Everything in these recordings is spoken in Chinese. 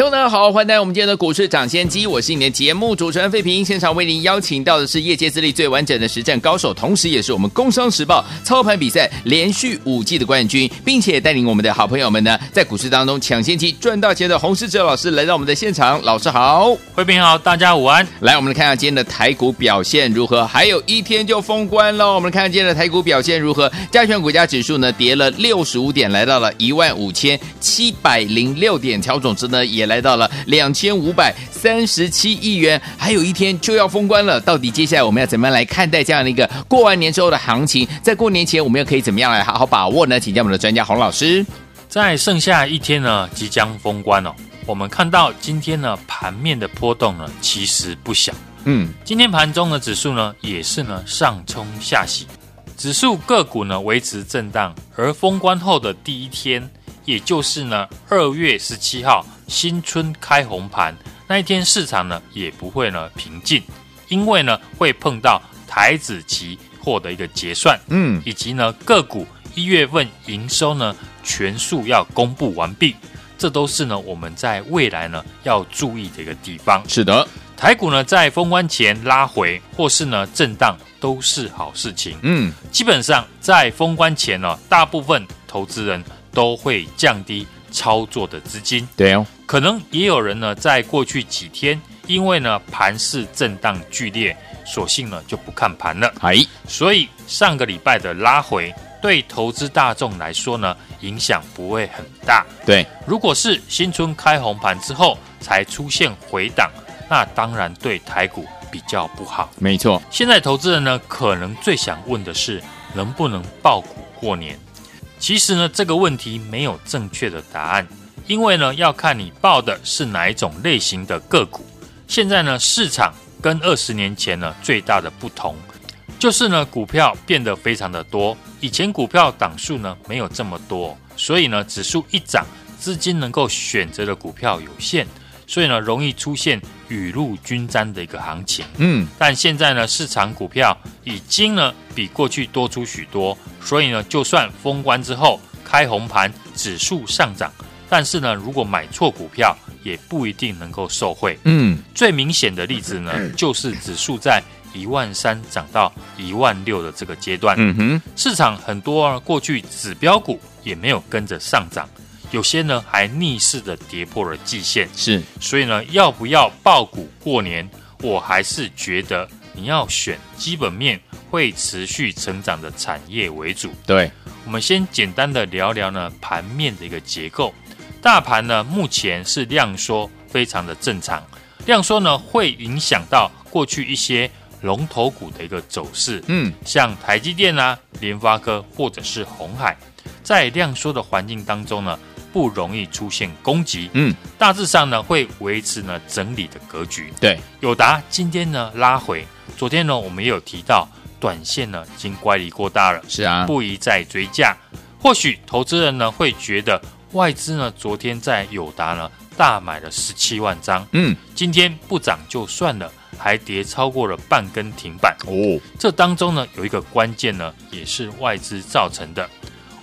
听众大家好，欢迎来到我们今天的股市抢先机，我是你的节目主持人费平。现场为您邀请到的是业界资历最完整的实战高手，同时也是我们《工商时报》操盘比赛连续五季的冠军，并且带领我们的好朋友们呢，在股市当中抢先机赚大钱的洪士哲老师来到我们的现场。老师好，费平好，大家午安。来，我们来看看今天的台股表现如何？还有一天就封关了，我们来看看今天的台股表现如何？加权股价指数呢跌了六十五点，来到了一万五千七百零六点，调总值呢也。也来到了两千五百三十七亿元，还有一天就要封关了。到底接下来我们要怎么样来看待这样的一个过完年之后的行情？在过年前，我们又可以怎么样来好好把握呢？请教我们的专家洪老师。在剩下一天呢，即将封关哦。我们看到今天呢，盘面的波动呢，其实不小。嗯，今天盘中的指数呢，也是呢上冲下洗，指数个股呢维持震荡。而封关后的第一天，也就是呢二月十七号。新春开红盘那一天，市场呢也不会呢平静，因为呢会碰到台子期货的一个结算，嗯，以及呢个股一月份营收呢全数要公布完毕，这都是呢我们在未来呢要注意的一个地方。是的，台股呢在封关前拉回或是呢震荡都是好事情，嗯，基本上在封关前呢，大部分投资人都会降低。操作的资金，对哦，可能也有人呢，在过去几天，因为呢盘势震荡剧烈，索性呢就不看盘了。哎，所以上个礼拜的拉回，对投资大众来说呢，影响不会很大。对，如果是新春开红盘之后才出现回档，那当然对台股比较不好。没错，现在投资人呢，可能最想问的是，能不能爆股过年？其实呢，这个问题没有正确的答案，因为呢，要看你报的是哪一种类型的个股。现在呢，市场跟二十年前呢最大的不同，就是呢，股票变得非常的多。以前股票档数呢没有这么多，所以呢，指数一涨，资金能够选择的股票有限，所以呢，容易出现雨露均沾的一个行情。嗯，但现在呢，市场股票已经呢比过去多出许多。所以呢，就算封关之后开红盘，指数上涨，但是呢，如果买错股票，也不一定能够受惠。嗯，最明显的例子呢，就是指数在一万三涨到一万六的这个阶段。嗯哼，市场很多过去指标股也没有跟着上涨，有些呢还逆势的跌破了季线。是，所以呢，要不要爆股过年？我还是觉得你要选基本面。会持续成长的产业为主。对，我们先简单的聊聊呢盘面的一个结构。大盘呢目前是量缩，非常的正常。量缩呢会影响到过去一些龙头股的一个走势。嗯，像台积电啊、联发科或者是红海，在量缩的环境当中呢，不容易出现攻击。嗯，大致上呢会维持呢整理的格局。对，友达今天呢拉回，昨天呢我们也有提到。短线呢，已经乖离过大了，是啊，不宜再追价。或许投资人呢会觉得，外资呢昨天在友达呢大买了十七万张，嗯，今天不涨就算了，还跌超过了半根停板哦。这当中呢有一个关键呢，也是外资造成的。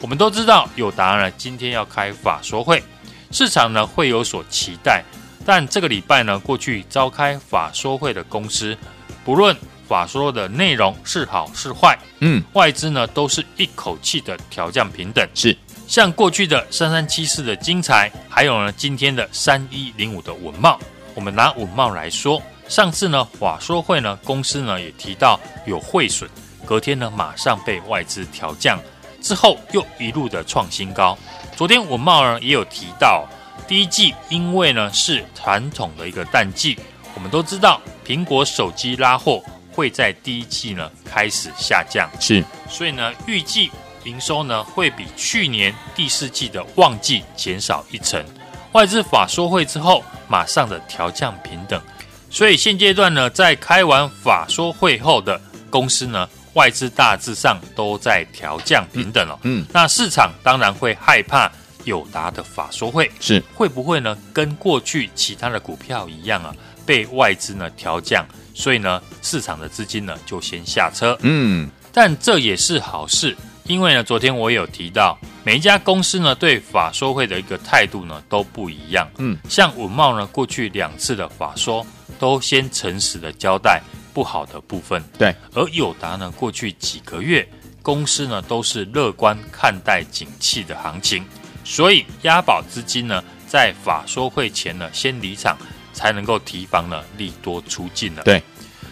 我们都知道友达呢今天要开法说会，市场呢会有所期待，但这个礼拜呢过去召开法说会的公司，不论。法说的内容是好是坏，嗯，外资呢都是一口气的调降平等，是。像过去的三三七四的精彩，还有呢今天的三一零五的稳茂，我们拿稳茂来说，上次呢法说会呢公司呢也提到有汇损，隔天呢马上被外资调降，之后又一路的创新高。昨天稳懋呢也有提到，第一季因为呢是传统的一个淡季，我们都知道苹果手机拉货。会在第一季呢开始下降，是，所以呢预计营收呢会比去年第四季的旺季减少一成。外资法说会之后，马上的调降平等，所以现阶段呢在开完法说会后的公司呢，外资大致上都在调降平等哦。嗯，那市场当然会害怕友达的法说会是会不会呢？跟过去其他的股票一样啊，被外资呢调降，所以呢，市场的资金呢就先下车。嗯，但这也是好事，因为呢，昨天我也有提到，每一家公司呢对法说会的一个态度呢都不一样。嗯，像文茂呢，过去两次的法说都先诚实的交代不好的部分。对，而友达呢，过去几个月公司呢都是乐观看待景气的行情。所以押宝资金呢，在法说会前呢，先离场，才能够提防呢利多出尽了。对，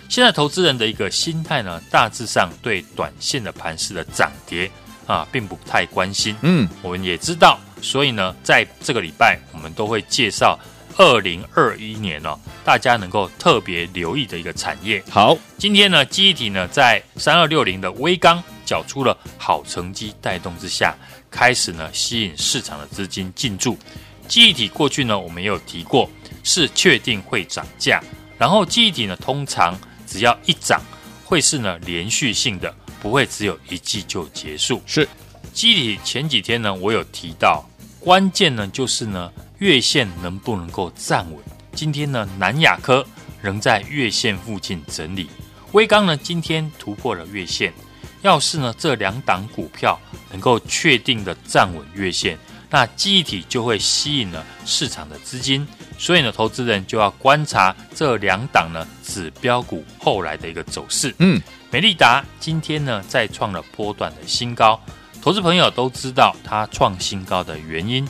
现在投资人的一个心态呢，大致上对短线的盘势的涨跌啊，并不太关心。嗯，我们也知道，所以呢，在这个礼拜，我们都会介绍二零二一年哦，大家能够特别留意的一个产业。好，今天呢，记忆体呢，在三二六零的微刚缴出了好成绩带动之下。开始呢，吸引市场的资金进驻。记忆体过去呢，我们也有提过，是确定会涨价。然后记忆体呢，通常只要一涨，会是呢连续性的，不会只有一季就结束。是记忆体前几天呢，我有提到，关键呢就是呢月线能不能够站稳。今天呢，南亚科仍在月线附近整理，威刚呢今天突破了月线。要是呢这两档股票，能够确定的站稳月线，那记忆体就会吸引了市场的资金，所以呢，投资人就要观察这两档呢指标股后来的一个走势。嗯，美利达今天呢再创了波段的新高，投资朋友都知道它创新高的原因，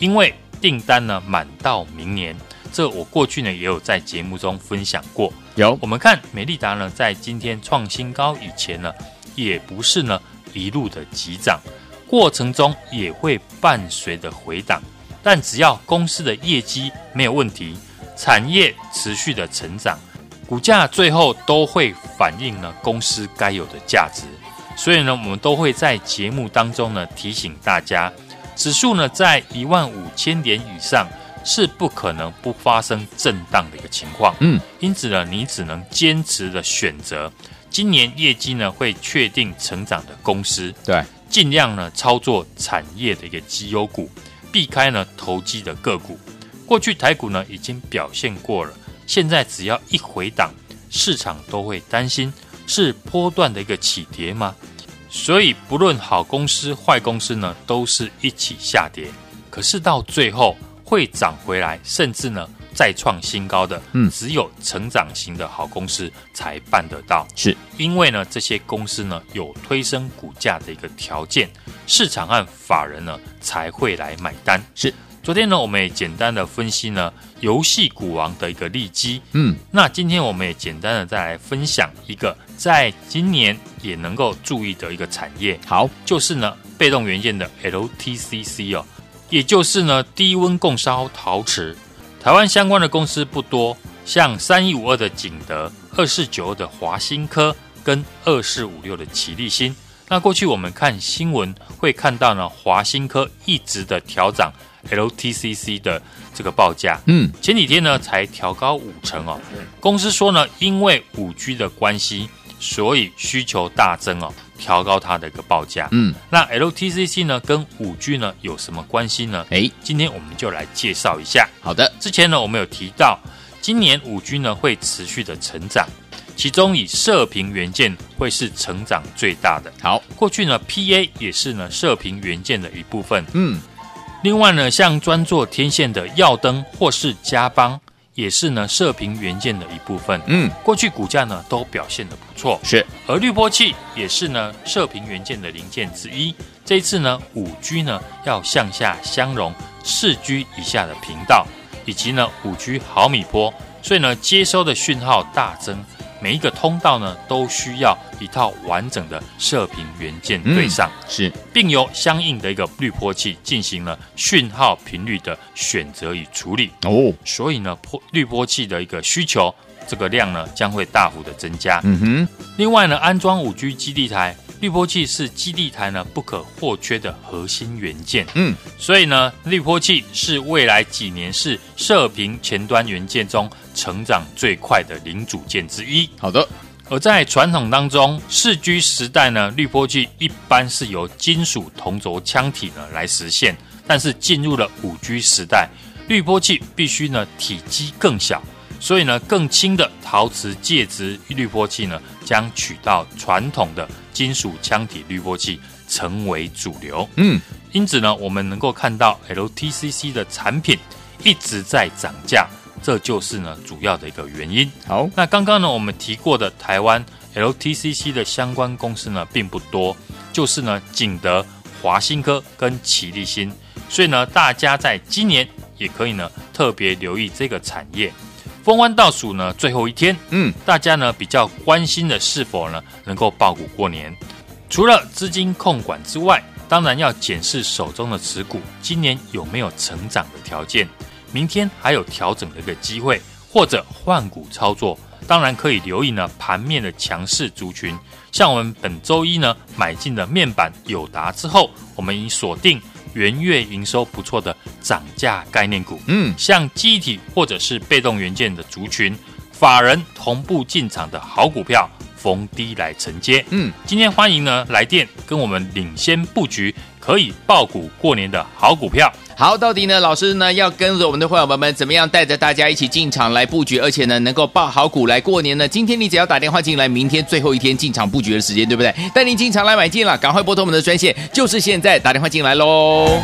因为订单呢满到明年，这我过去呢也有在节目中分享过。有，我们看美利达呢在今天创新高以前呢，也不是呢。一路的急涨，过程中也会伴随着回档，但只要公司的业绩没有问题，产业持续的成长，股价最后都会反映呢公司该有的价值。所以呢，我们都会在节目当中呢提醒大家，指数呢在一万五千点以上是不可能不发生震荡的一个情况。嗯，因此呢，你只能坚持的选择。今年业绩呢会确定成长的公司，对，尽量呢操作产业的一个绩优股，避开呢投机的个股。过去台股呢已经表现过了，现在只要一回档，市场都会担心是波段的一个起跌吗？所以不论好公司坏公司呢，都是一起下跌，可是到最后会涨回来，甚至呢。再创新高的，嗯，只有成长型的好公司才办得到，是因为呢，这些公司呢有推升股价的一个条件，市场和法人呢才会来买单。是，昨天呢，我们也简单的分析呢游戏股王的一个利基，嗯，那今天我们也简单的再来分享一个在今年也能够注意的一个产业，好，就是呢被动元件的 LTCC 哦，也就是呢低温共烧陶瓷。台湾相关的公司不多，像三一五二的景德、二四九二的华新科跟二四五六的奇力新。那过去我们看新闻会看到呢，华新科一直的调涨 LTCC 的这个报价。嗯，前几天呢才调高五成哦。公司说呢，因为五 G 的关系，所以需求大增哦。调高它的一个报价，嗯，那 LTCC 呢跟五 G 呢有什么关系呢？诶，今天我们就来介绍一下。好的，之前呢我们有提到，今年五 G 呢会持续的成长，其中以射频元件会是成长最大的。好，过去呢 PA 也是呢射频元件的一部分。嗯，另外呢像专做天线的耀灯或是嘉邦。也是呢，射频元件的一部分。嗯，过去股价呢都表现的不错。是，而滤波器也是呢，射频元件的零件之一。这一次呢，五 G 呢要向下相容四 G 以下的频道，以及呢五 G 毫米波，所以呢接收的讯号大增。每一个通道呢，都需要一套完整的射频元件对上，嗯、是，并由相应的一个滤波器进行了讯号频率的选择与处理。哦，所以呢，波滤波器的一个需求，这个量呢将会大幅的增加。嗯哼，另外呢，安装五 G 基地台。滤波器是基地台呢不可或缺的核心元件，嗯，所以呢，滤波器是未来几年是射频前端元件中成长最快的零组件之一。好的，而在传统当中，四 G 时代呢，滤波器一般是由金属同轴腔体呢来实现，但是进入了五 G 时代，滤波器必须呢体积更小，所以呢更轻的陶瓷介质滤波器呢将取到传统的金属腔体滤波器成为主流。嗯，因此呢，我们能够看到 LTCC 的产品一直在涨价。这就是呢主要的一个原因。好，那刚刚呢我们提过的台湾 LTCC 的相关公司呢并不多，就是呢景德、华新科跟奇力新，所以呢大家在今年也可以呢特别留意这个产业。封关倒数呢最后一天，嗯，大家呢比较关心的是否呢能够爆股过年？除了资金控管之外，当然要检视手中的持股今年有没有成长的条件。明天还有调整的一个机会，或者换股操作，当然可以留意呢盘面的强势族群。像我们本周一呢买进的面板友达之后，我们已锁定元月营收不错的涨价概念股。嗯，像记忆体或者是被动元件的族群，法人同步进场的好股票，逢低来承接。嗯，今天欢迎呢来电跟我们领先布局，可以爆股过年的好股票。好，到底呢？老师呢要跟着我们的会员们怎么样带着大家一起进场来布局，而且呢能够抱好股来过年呢？今天你只要打电话进来，明天最后一天进场布局的时间，对不对？带您进场来买进了，赶快拨通我们的专线，就是现在打电话进来喽。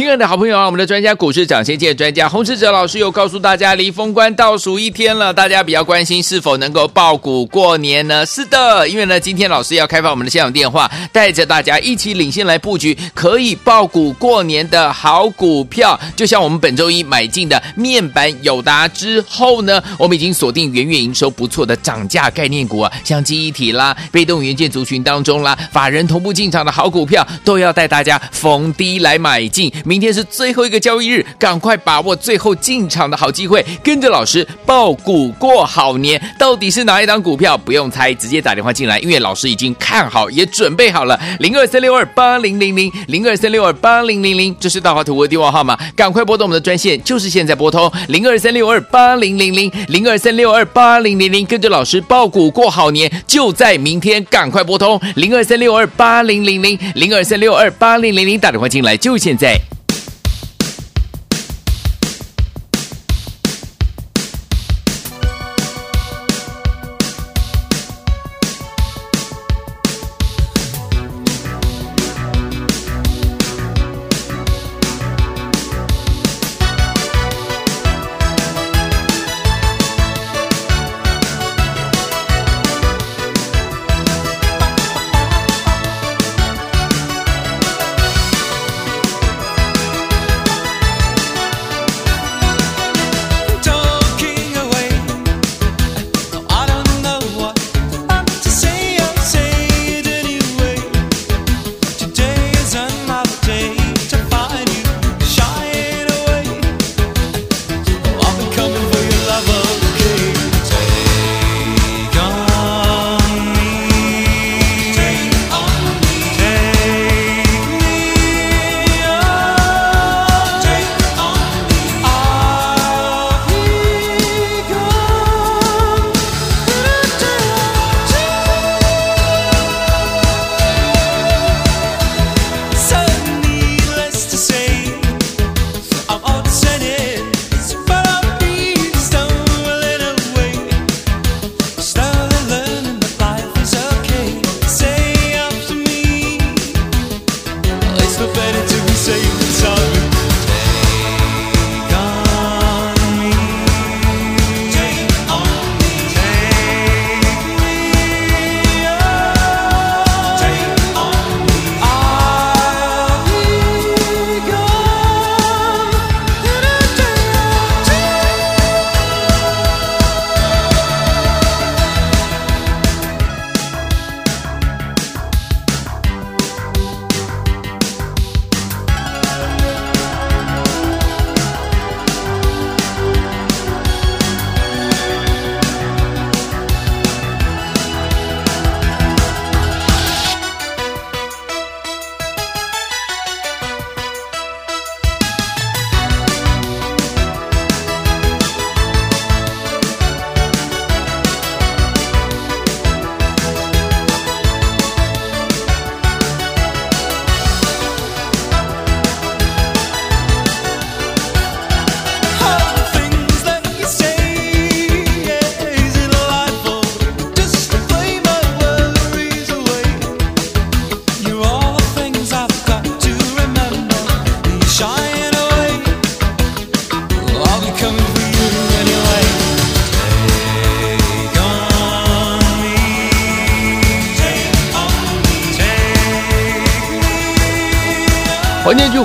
亲爱的好朋友啊，我们的专家股市涨先见专家洪志哲老师又告诉大家，离封关倒数一天了，大家比较关心是否能够爆股过年呢？是的，因为呢，今天老师要开放我们的现场电话，带着大家一起领先来布局可以爆股过年的好股票。就像我们本周一买进的面板友达之后呢，我们已经锁定元月营收不错的涨价概念股啊，像记忆体啦、被动元件族群当中啦，法人同步进场的好股票，都要带大家逢低来买进。明天是最后一个交易日，赶快把握最后进场的好机会，跟着老师抱股过好年。到底是哪一档股票？不用猜，直接打电话进来，因为老师已经看好，也准备好了。零二三六二八零零零，零二三六二八零零零，这是大华图的电话号码，赶快拨动我们的专线，就是现在拨通零二三六二八零零零，零二三六二八零零零，跟着老师抱股过好年，就在明天，赶快拨通零二三六二八零零零，零二三六二八零零零，打电话进来，就现在。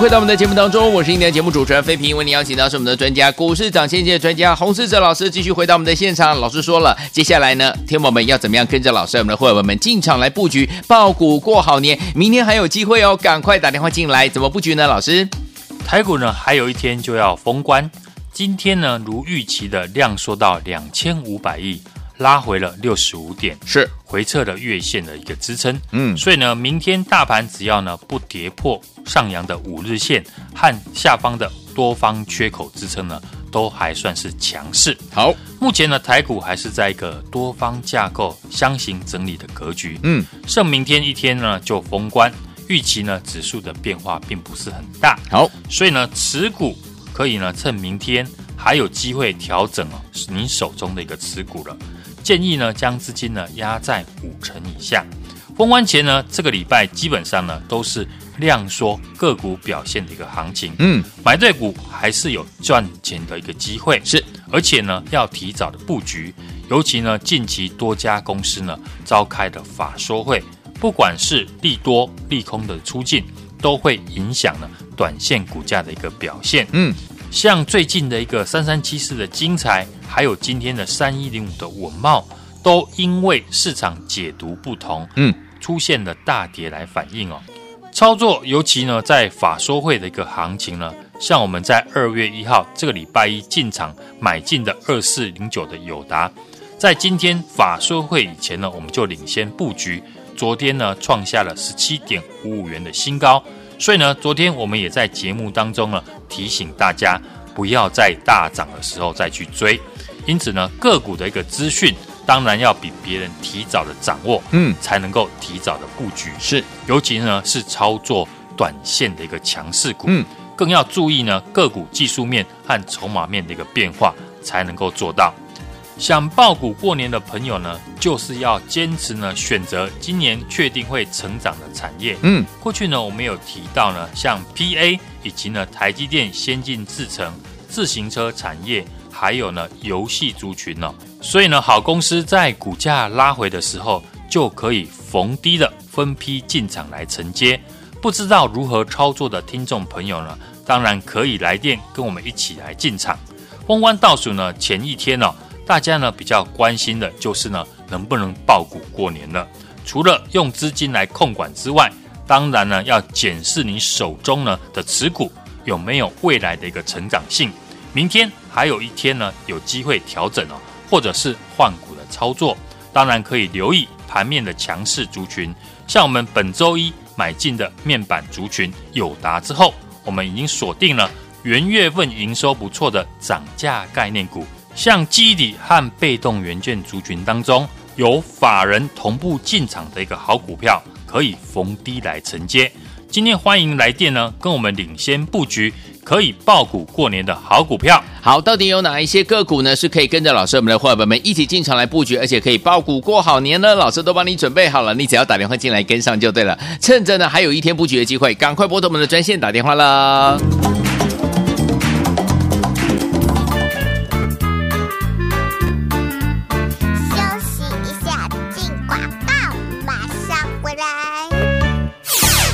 回到我们的节目当中，我是今天的节目主持人飞平，为您邀请到是我们的专家，股市涨先机的专家洪世哲老师，继续回到我们的现场。老师说了，接下来呢，天宝们要怎么样跟着老师，我们的会员们进场来布局，抱股过好年，明天还有机会哦，赶快打电话进来，怎么布局呢？老师，台股呢还有一天就要封关，今天呢如预期的量缩到两千五百亿。拉回了六十五点，是回撤了月线的一个支撑，嗯，所以呢，明天大盘只要呢不跌破上扬的五日线和下方的多方缺口支撑呢，都还算是强势。好，目前呢，台股还是在一个多方架构箱型整理的格局，嗯，剩明天一天呢就封关，预期呢指数的变化并不是很大。好，所以呢，持股可以呢趁明天还有机会调整哦，你手中的一个持股了。建议呢，将资金呢压在五成以下。封关前呢，这个礼拜基本上呢都是量缩个股表现的一个行情。嗯，买对股还是有赚钱的一个机会。是，而且呢要提早的布局。尤其呢近期多家公司呢召开的法说会，不管是利多利空的出尽，都会影响呢短线股价的一个表现。嗯。像最近的一个三三七四的精彩，还有今天的三一零五的稳茂，都因为市场解读不同，嗯，出现了大跌来反应哦。操作尤其呢，在法说会的一个行情呢，像我们在二月一号这个礼拜一进场买进的二四零九的友达，在今天法说会以前呢，我们就领先布局，昨天呢创下了十七点五五元的新高。所以呢，昨天我们也在节目当中呢，提醒大家不要在大涨的时候再去追。因此呢，个股的一个资讯当然要比别人提早的掌握，嗯，才能够提早的布局。是，尤其呢是操作短线的一个强势股，嗯，更要注意呢个股技术面和筹码面的一个变化，才能够做到。想爆股过年的朋友呢，就是要坚持呢，选择今年确定会成长的产业。嗯，过去呢，我们有提到呢，像 PA 以及呢台积电先进制程、自行车产业，还有呢游戏族群哦。所以呢，好公司在股价拉回的时候，就可以逢低的分批进场来承接。不知道如何操作的听众朋友呢，当然可以来电跟我们一起来进场。封关倒数呢前一天哦。大家呢比较关心的就是呢能不能爆股过年了？除了用资金来控管之外，当然呢要检视你手中呢的持股有没有未来的一个成长性。明天还有一天呢有机会调整哦，或者是换股的操作，当然可以留意盘面的强势族群。像我们本周一买进的面板族群友达之后，我们已经锁定了元月份营收不错的涨价概念股。像基底和被动元件族群当中，有法人同步进场的一个好股票，可以逢低来承接。今天欢迎来电呢，跟我们领先布局，可以爆股过年的好股票。好，到底有哪一些个股呢？是可以跟着老师我们的伙伴们一起进场来布局，而且可以爆股过好年呢？老师都帮你准备好了，你只要打电话进来跟上就对了。趁着呢还有一天布局的机会，赶快拨通我们的专线打电话了。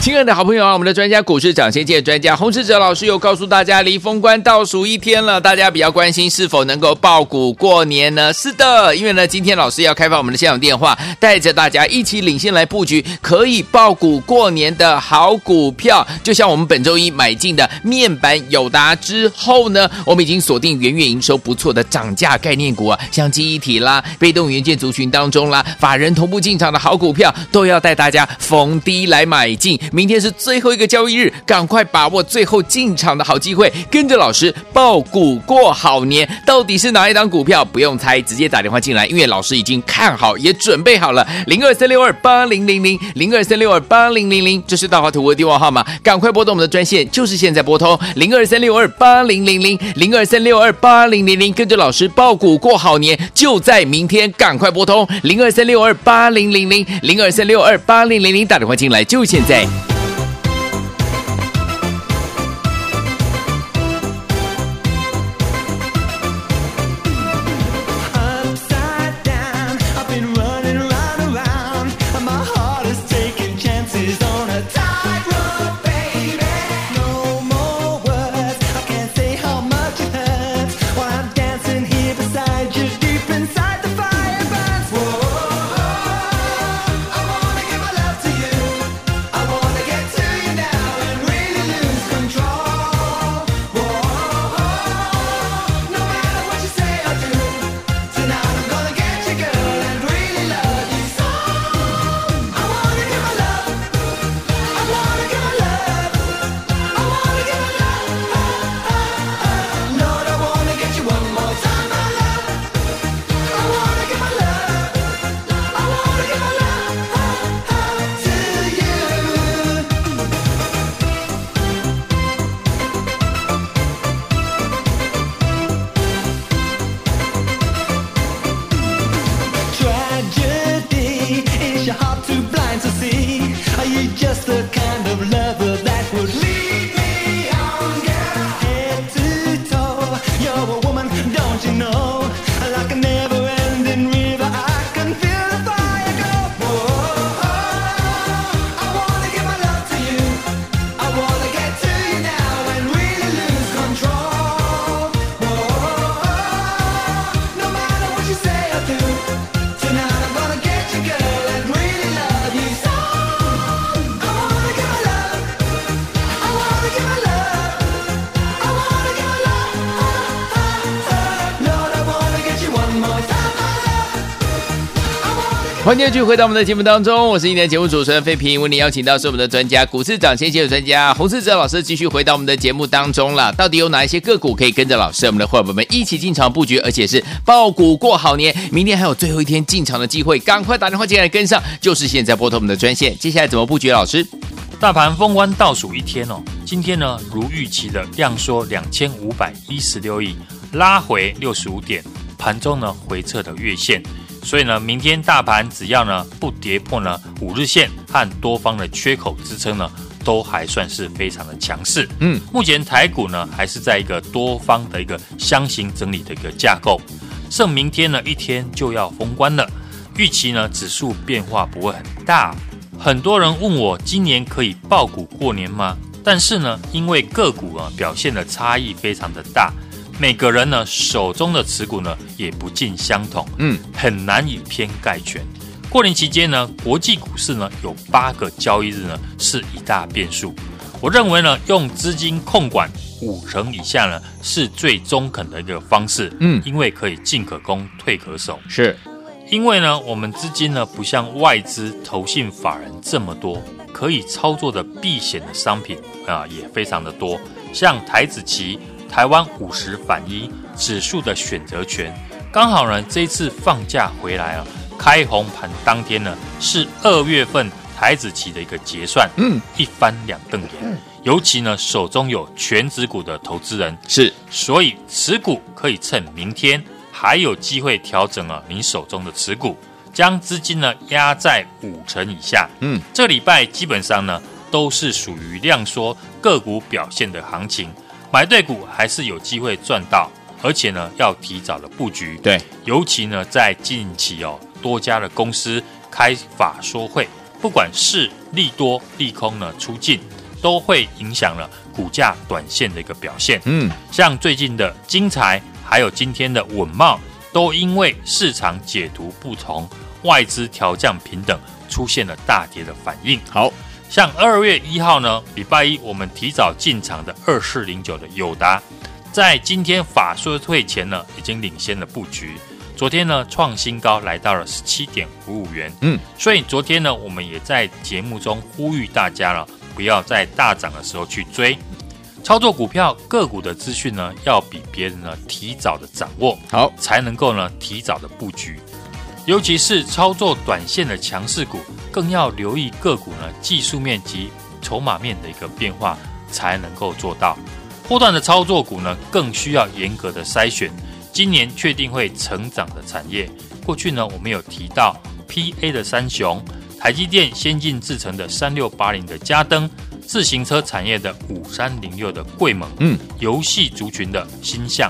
亲爱的好朋友啊，我们的专家股市涨先机专家洪士哲老师又告诉大家，离封关倒数一天了，大家比较关心是否能够爆股过年呢？是的，因为呢，今天老师要开放我们的现场电话，带着大家一起领先来布局可以爆股过年的好股票。就像我们本周一买进的面板友达之后呢，我们已经锁定元月营收不错的涨价概念股啊，像记忆体啦、被动元件族群当中啦，法人同步进场的好股票，都要带大家逢低来买进。明天是最后一个交易日，赶快把握最后进场的好机会，跟着老师抱股过好年。到底是哪一档股票？不用猜，直接打电话进来，因为老师已经看好，也准备好了。零二三六二八零零零，零二三六二八零零零，这是大华图的电话号码，赶快拨动我们的专线，就是现在拨通零二三六二八零零零，零二三六二八零零零，跟着老师抱股过好年，就在明天，赶快拨通零二三六二八零零零，零二三六二八零零零，打电话进来就现在。just 欢迎继续回到我们的节目当中，我是今天的节目主持人费平，为您邀请到是我们的专家股市涨先机的专家洪世哲老师，继续回到我们的节目当中了。到底有哪一些个股可以跟着老师，我们的伙伴们一起进场布局，而且是爆股过好年？明天还有最后一天进场的机会，赶快打电话进来跟上，就是现在拨通我们的专线。接下来怎么布局？老师，大盘封关倒数一天哦，今天呢如预期的量缩两千五百一十六亿，拉回六十五点，盘中呢回撤的月线。所以呢，明天大盘只要呢不跌破呢五日线和多方的缺口支撑呢，都还算是非常的强势。嗯，目前台股呢还是在一个多方的一个箱型整理的一个架构，剩明天呢一天就要封关了，预期呢指数变化不会很大。很多人问我今年可以爆股过年吗？但是呢，因为个股啊表现的差异非常的大。每个人呢手中的持股呢也不尽相同，嗯，很难以偏概全。过年期间呢，国际股市呢有八个交易日呢是一大变数。我认为呢，用资金控管五成以下呢是最中肯的一个方式，嗯，因为可以进可攻，退可守。是，因为呢，我们资金呢不像外资、投信、法人这么多，可以操作的避险的商品啊也非常的多，像台子期。台湾五十反一指数的选择权，刚好呢，这一次放假回来啊，开红盘当天呢，是二月份台子期的一个结算，嗯，一翻两瞪眼，尤其呢，手中有全指股的投资人是，所以持股可以趁明天还有机会调整啊，你手中的持股，将资金呢压在五成以下，嗯，这礼拜基本上呢都是属于量缩个股表现的行情。买对股还是有机会赚到，而且呢要提早的布局。对，尤其呢在近期哦，多家的公司开法说会，不管是利多利空呢出尽，都会影响了股价短线的一个表现。嗯，像最近的金财，还有今天的稳懋，都因为市场解读不同，外资调降平等，出现了大跌的反应。好。像二月一号呢，礼拜一我们提早进场的二四零九的友达，在今天法说会前呢，已经领先了布局。昨天呢，创新高来到了十七点五五元。嗯，所以昨天呢，我们也在节目中呼吁大家了，不要在大涨的时候去追。操作股票个股的资讯呢，要比别人呢提早的掌握，好才能够呢提早的布局。尤其是操作短线的强势股，更要留意个股呢技术面及筹码面的一个变化，才能够做到。波段的操作股呢，更需要严格的筛选。今年确定会成长的产业，过去呢我们有提到 PA 的三雄，台积电先进制成的三六八零的嘉登，自行车产业的五三零六的贵盟，嗯，游戏族群的新象。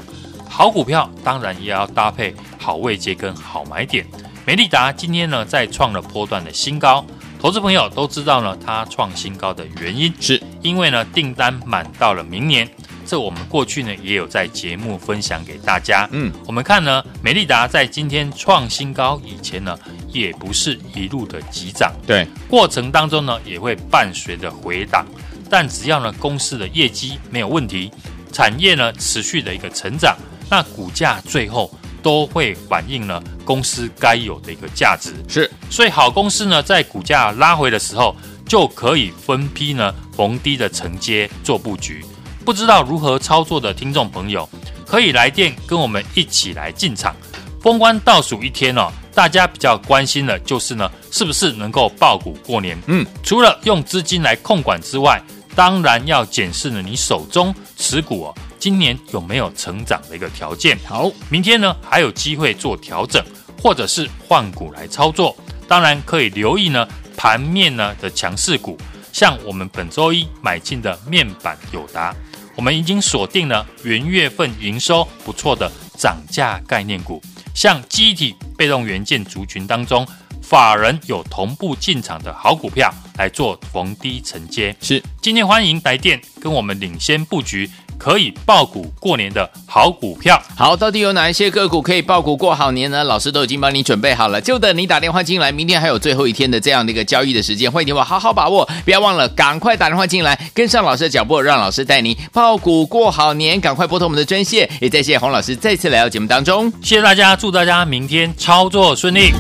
好股票当然也要搭配好位阶跟好买点。美利达今天呢再创了波段的新高，投资朋友都知道呢，它创新高的原因是因为呢订单满到了明年。这我们过去呢也有在节目分享给大家。嗯，我们看呢，美利达在今天创新高以前呢，也不是一路的急涨，对，过程当中呢也会伴随着回档，但只要呢公司的业绩没有问题，产业呢持续的一个成长。那股价最后都会反映了公司该有的一个价值，是，所以好公司呢，在股价拉回的时候，就可以分批呢逢低的承接做布局。不知道如何操作的听众朋友，可以来电跟我们一起来进场。封关倒数一天哦，大家比较关心的就是呢，是不是能够爆股过年？嗯，除了用资金来控管之外，当然要检视呢你手中持股哦。今年有没有成长的一个条件？好，明天呢还有机会做调整，或者是换股来操作。当然可以留意呢盘面呢的强势股，像我们本周一买进的面板友达，我们已经锁定了元月份营收不错的涨价概念股，像记忆体被动元件族群当中，法人有同步进场的好股票来做逢低承接。是，今天欢迎来电跟我们领先布局。可以爆股过年的好股票，好，到底有哪一些个股可以爆股过好年呢？老师都已经帮你准备好了，就等你打电话进来。明天还有最后一天的这样的一个交易的时间，欢迎你我好好把握，不要忘了赶快打电话进来，跟上老师的脚步，让老师带你爆股过好年。赶快拨通我们的专线，也再谢谢洪老师再次来到节目当中，谢谢大家，祝大家明天操作顺利。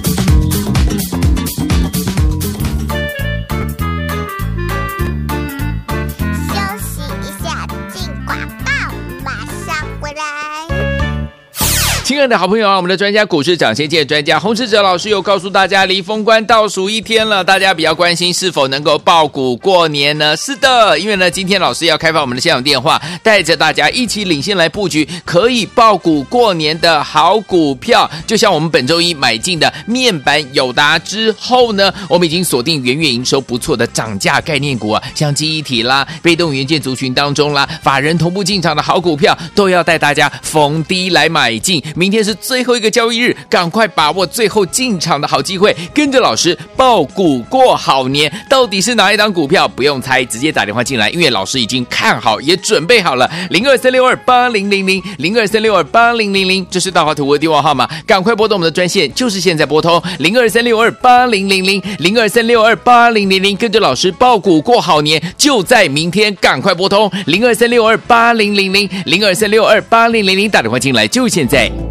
的好朋友啊，我们的专家股市涨先见专家洪士哲老师有告诉大家，离封关倒数一天了，大家比较关心是否能够爆股过年呢？是的，因为呢，今天老师要开放我们的现场电话，带着大家一起领先来布局可以爆股过年的好股票。就像我们本周一买进的面板友达之后呢，我们已经锁定元月营收不错的涨价概念股啊，像记忆体啦、被动元件族群当中啦，法人同步进场的好股票，都要带大家逢低来买进。明今天是最后一个交易日，赶快把握最后进场的好机会，跟着老师抱股过好年。到底是哪一档股票？不用猜，直接打电话进来，因为老师已经看好，也准备好了。零二三六二八零零零，零二三六二八零零零，这是大华图的电话号码，赶快拨动我们的专线，就是现在拨通零二三六二八零零零，零二三六二八零零零，跟着老师抱股过好年，就在明天，赶快拨通零二三六二八零零零，零二三六二八零零零，打电话进来，就现在。